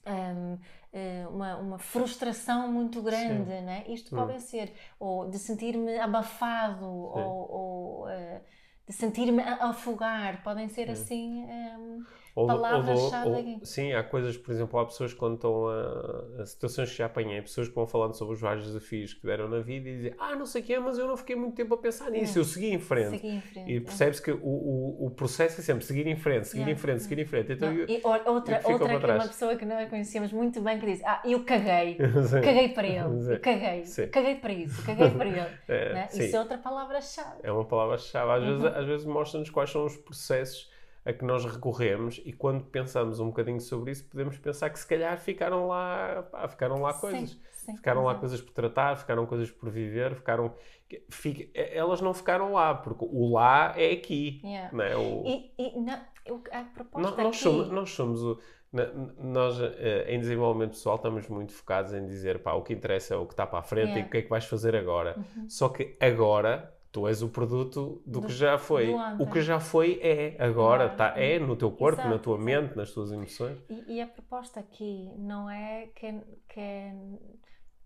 hum, eh, uma, uma frustração muito grande, né? Isto Hum. podem ser, ou de sentir-me abafado, ou, ou, eh, de sentir-me afogar, podem ser assim. hum, ou- aqui. Sim, há coisas, por exemplo, há pessoas que quando estão a, a situações que já apanhei, pessoas que vão falando sobre os vários desafios que deram na vida e dizem, ah, não sei o que é, mas eu não fiquei muito tempo a pensar nisso, É. eu segui em frente. seguir em frente. E é. percebes que o, o, o processo é sempre seguir em frente, seguir Yeah, em frente, seguir em frente. Então, eu- e outra, outra que é uma pessoa que nós conhecemos muito bem que diz: Ah, eu caguei, caguei para ele, eu caguei, Sim. caguei para isso, caguei para ele. É, né? Isso é outra palavra-chave. É uma palavra-chave. Às, vezes, Uhum. às vezes mostra-nos quais são os processos a que nós recorremos e quando pensamos um bocadinho sobre isso, podemos pensar que se calhar ficaram lá, pá, ficaram lá coisas. Sim, sim, ficaram lá exato. coisas por tratar, ficaram coisas por viver, ficaram... fica- elas não ficaram lá, porque o lá é aqui. Yeah. Não é? O- E, e não, a proposta nós, nós aqui... somos, nós somos o- nós eh, em desenvolvimento pessoal estamos muito focados em dizer pá, o que interessa é o que está para a frente Yeah. e o que é que vais fazer agora. Uhum. Só que agora tu és o produto do, Do- que já foi. O que já foi é agora, tá, é no teu corpo, na Exato, tua exato. mente, nas tuas emoções. E, e a proposta aqui não é que, é que, é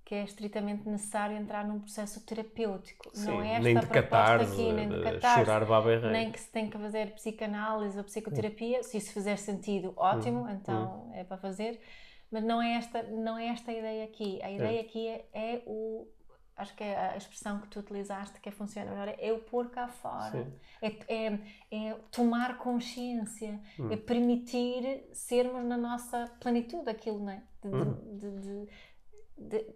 que é estritamente necessário entrar num processo terapêutico. não é esta nem de proposta catarse, aqui, nem de de catarse. chorar baba nem que se tem que fazer psicanálise ou psicoterapia. Se isso fizer sentido, ótimo, Hum, então é para fazer. Mas não é esta, não é esta a ideia aqui. A ideia aqui é, é o. Acho que é a expressão que tu utilizaste que é funciona melhor é o pôr cá fora. É, é, é tomar consciência, Hum. é permitir sermos na nossa plenitude aquilo, não é? De, de- de- de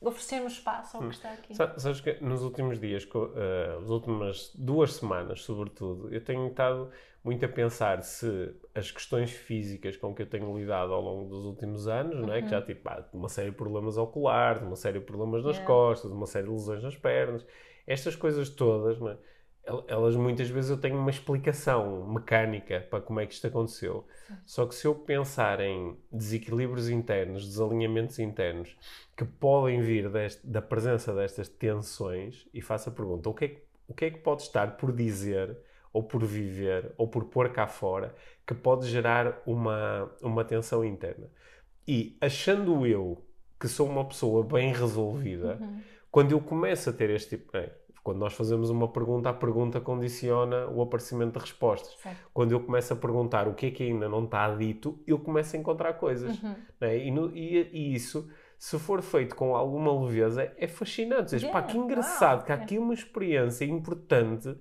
oferecermos espaço ao Hum. que está aqui. Sa- Sabes que nos últimos dias, eh, as últimas duas semanas, sobretudo, eu tenho estado muito a pensar se as questões físicas com que eu tenho lidado ao longo dos últimos anos, não é? que já tive pá, uma série de problemas oculares, uma série de problemas nas Yeah. costas, uma série de lesões nas pernas, estas coisas todas, não é? El- elas muitas vezes eu tenho uma explicação mecânica para como é que isto aconteceu. Só que se eu pensar em desequilíbrios internos, desalinhamentos internos, que podem vir deste- da presença destas tensões, e faço a pergunta: o que, é que, o que é que pode estar por dizer, ou por viver, ou por pôr cá fora, que pode gerar uma, uma tensão interna? E achando eu que sou uma pessoa bem resolvida, Uhum. quando eu começo a ter este tipo. é, quando nós fazemos uma pergunta, a pergunta condiciona o aparecimento de respostas. Certo. Quando eu começo a perguntar o que é que ainda não está dito, eu começo a encontrar coisas. Uhum. né? E, no- e- e isso, se for feito com alguma leveza, é fascinante. Dizes, pá, Yeah, que engraçado, uau, que há é. aqui uma experiência importante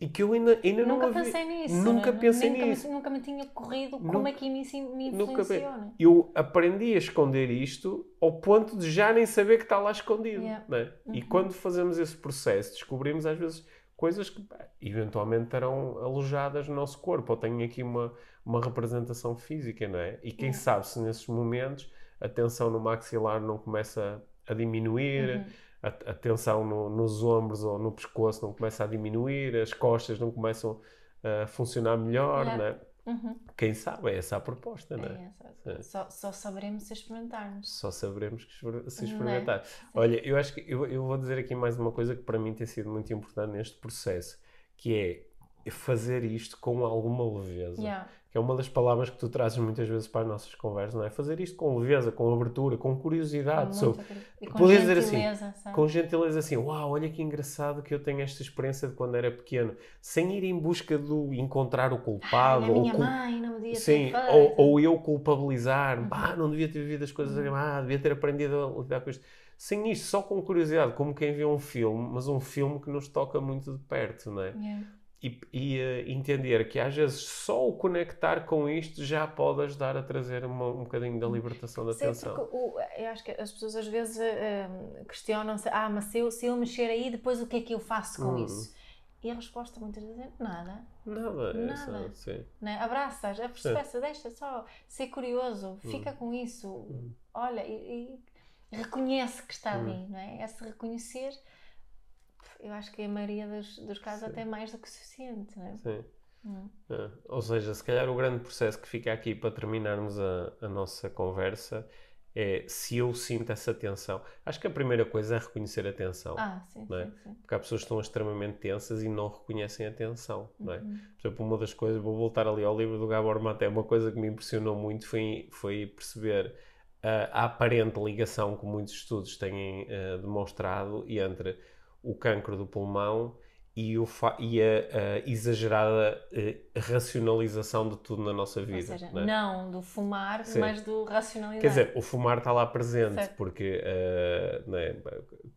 e que eu ainda, ainda não Nunca havia- pensei nisso. Nunca né? pensei nunca, nisso. Me, nunca me tinha ocorrido como Nunca- é que me, me Nunca influenciou. bem. né? Eu aprendi a esconder isto ao ponto de já nem saber que está lá escondido. Yeah. né? E Uhum. quando fazemos esse processo, descobrimos às vezes coisas que eventualmente estarão alojadas no nosso corpo, ou têm aqui uma, uma representação física, não é? E quem Yeah. sabe se nesses momentos a tensão no maxilar não começa a diminuir, Uhum. A, a tensão no- nos ombros ou no pescoço não começa a diminuir, as costas não começam a funcionar melhor, Yeah. não é? Uhum. Quem sabe, é essa a proposta, não é? É essa. Sim. Só, só saberemos se experimentarmos. Só saberemos que se é? experimentar. Olha, eu acho que eu, eu vou dizer aqui mais uma coisa que para mim tem sido muito importante neste processo, que é fazer isto com alguma leveza. Yeah. Que é uma das palavras que tu trazes muitas vezes para as nossas conversas, não é? Fazer isto com leveza, com abertura, com curiosidade. Com sobre- com dizer assim, gentileza, sabe? com gentileza assim, uau, olha que engraçado que eu tenho esta experiência de quando era pequeno, sem ir em busca do encontrar o Ai, culpado, a ou minha cul- mãe não devia Sim, ter ou, ou eu culpabilizar, Uhum. pá, não devia ter vivido as coisas, ah, devia ter aprendido a lidar com isto. Sem isto, só com curiosidade, como quem vê um filme, mas um filme que nos toca muito de perto, não é? Yeah. E, e, eh, entender que às vezes só o conectar com isto já pode ajudar a trazer uma- um bocadinho da libertação da Sim, tensão. o- eu acho que as pessoas às vezes eh, questionam-se, ah, mas se eu, se eu mexer aí, depois o que é que eu faço com Hum. isso? E a resposta muitas vezes é nada. Nada, é Nada. sim. Né? Abraças, deixa só ser curioso, fica Hum. com isso, olha e, e reconhece que está Hum. ali, não é? Esse reconhecer, eu acho que a maioria dos, dos casos Sim. até mais do que suficiente, não é? sim. Hum. É. Ou seja, se calhar o grande processo que fica aqui para terminarmos a, a nossa conversa é se eu sinto essa tensão. Acho que a primeira coisa é reconhecer a tensão. Ah, sim, é? sim, sim. Porque há pessoas que estão extremamente tensas e não reconhecem a tensão. É? Uhum. Por exemplo, uma das coisas, vou voltar ali ao livro do Gabor Maté, uma coisa que me impressionou muito foi, foi perceber ah, a aparente ligação que muitos estudos têm ah, demonstrado entre o cancro do pulmão e, o e a, a exagerada eh, racionalização de tudo na nossa vida. Ou seja, não é? não do fumar, Sim. mas do racionalidade. Quer dizer, o fumar está lá presente, Certo. porque né,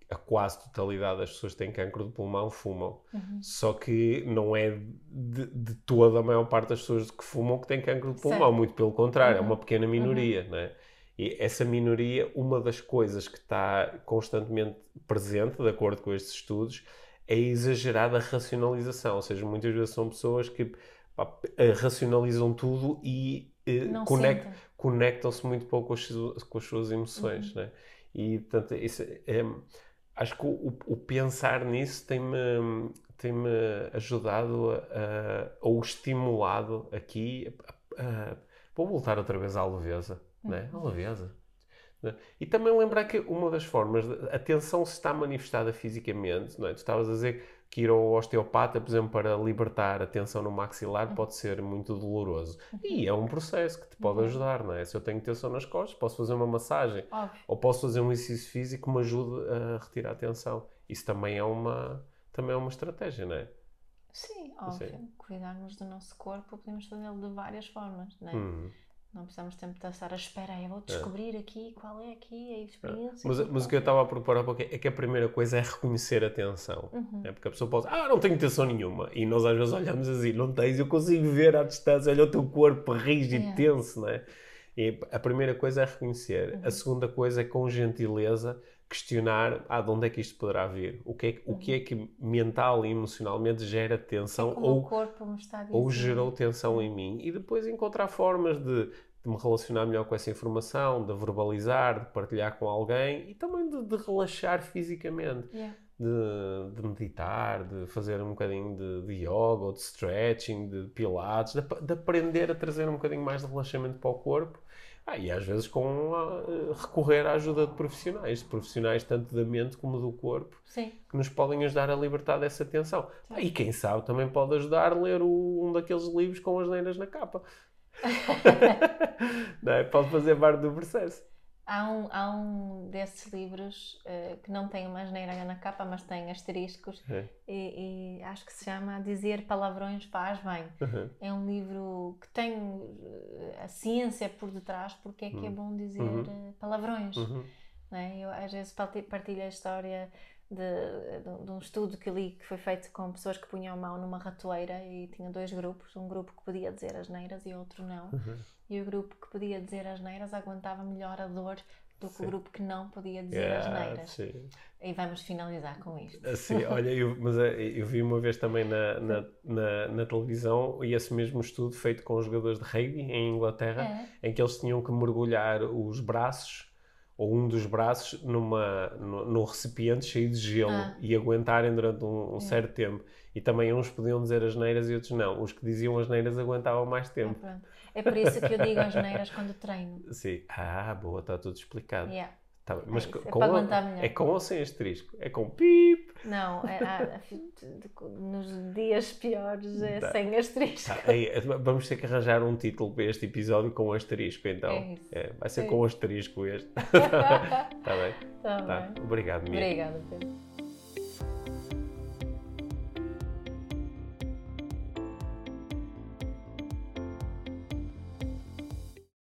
a quase totalidade das pessoas que têm cancro de pulmão fumam. Uhum. Só que não é de, de toda a maior parte das pessoas que fumam que têm cancro de pulmão, Certo. muito pelo contrário, é Uhum. uma pequena minoria, né? E essa minoria, uma das coisas que está constantemente presente, de acordo com estes estudos, é a exagerada racionalização. Ou seja, muitas vezes são pessoas que pá, eh, racionalizam tudo e eh, Não conect- sentem. conectam-se muito pouco com as, com as suas emoções, Uhum. né? E, portanto, isso é, acho que o, o pensar nisso tem-me tem-me ajudado a, a- ou estimulado aqui a, a- vou voltar outra vez à leveza, né? Uhum. A leveza. né? E também lembrar que uma das formas, de, a tensão se está manifestada fisicamente, não é? Tu estavas a dizer que ir ao osteopata, por exemplo, para libertar a tensão no maxilar pode ser muito doloroso. E é um processo que te pode Uhum. ajudar, não é? Se eu tenho tensão nas costas, posso fazer uma massagem Óbvio. ou posso fazer um exercício físico que me ajude a retirar a tensão. Isso também é uma, também é uma estratégia, não é? Sim, óbvio. Cuidarmos do nosso corpo, podemos fazê-lo de várias formas, não é? Hum. Não precisamos sempre estar à espera, eu vou descobrir aqui qual é aqui a experiência. Mas, aqui, mas o que eu é. estava a propor há pouco é que a primeira coisa é reconhecer a tensão. Uhum. É porque a pessoa pode dizer, ah, não tenho tensão nenhuma. E nós às vezes olhamos assim, não tens, eu consigo ver à distância, olha o teu corpo rígido, Yeah. tenso, não é? E a primeira coisa é reconhecer. Uhum. A segunda coisa é com gentileza questionar, ah, de onde é que isto poderá vir? O que é, que- o que, é que mental e emocionalmente gera Uhum. É tensão como ou ou gerou tensão em mim e depois encontrar formas de, de me relacionar melhor com essa informação, de verbalizar, de partilhar com alguém e também de, de relaxar fisicamente, Yeah. de, de meditar, de fazer um bocadinho de, de yoga ou de stretching, de pilates, de, de aprender a trazer um bocadinho mais de relaxamento para o corpo. Ah, e às vezes com a, eh, recorrer à ajuda de profissionais, de profissionais tanto da mente como do corpo, Sim, que nos podem ajudar a libertar dessa tensão. Ah, e quem sabe também pode ajudar a ler o- um daqueles livros com as neiras na capa. Não é? Pode fazer parte do processo. Há um, há um desses livros eh, que não tem uma asneira na capa, mas tem asteriscos É. e, e acho que se chama Dizer Palavrões Faz Bem. Uhum. É um livro que tem eh, a ciência por detrás, porque é que é bom dizer Uhum. eh, palavrões. Uhum. não é? Eu às vezes parti- partilho a história de, de, de um estudo que li que foi feito com pessoas que punham a mão numa ratoeira e tinha dois grupos, um grupo que podia dizer as neiras e outro não. Uhum. E o grupo que podia dizer as neiras aguentava melhor a dor do que Sim. o grupo que não podia dizer as Ah, neiras. sim. E vamos finalizar com isto. Assim, olha, eu, mas eh, eu vi uma vez também na, na, na, na televisão e esse mesmo estudo feito com os jogadores de rugby em Inglaterra, É. em que eles tinham que mergulhar os braços ou um dos braços numa, no, num recipiente cheio de gelo Ah. e aguentarem durante um, um certo tempo. E também uns podiam dizer as neiras e outros não. Os que diziam as neiras aguentavam mais É, tempo. É por isso que eu digo as neiras quando treino. Sim. Ah, boa, está tudo explicado. Yeah. Tá bem. Mas isso, co- é com, aguentar melhor. é com ou sem asterisco? É com pip. Não, é- há- de- nos dias piores é Tá. sem asterisco. Tá, ei, vamos ter que arranjar um título para este episódio com asterisco, então. É. É, vai ser É com asterisco este. Está bem? Tá Tá. bem. Obrigado, Mia. Obrigada, Pedro.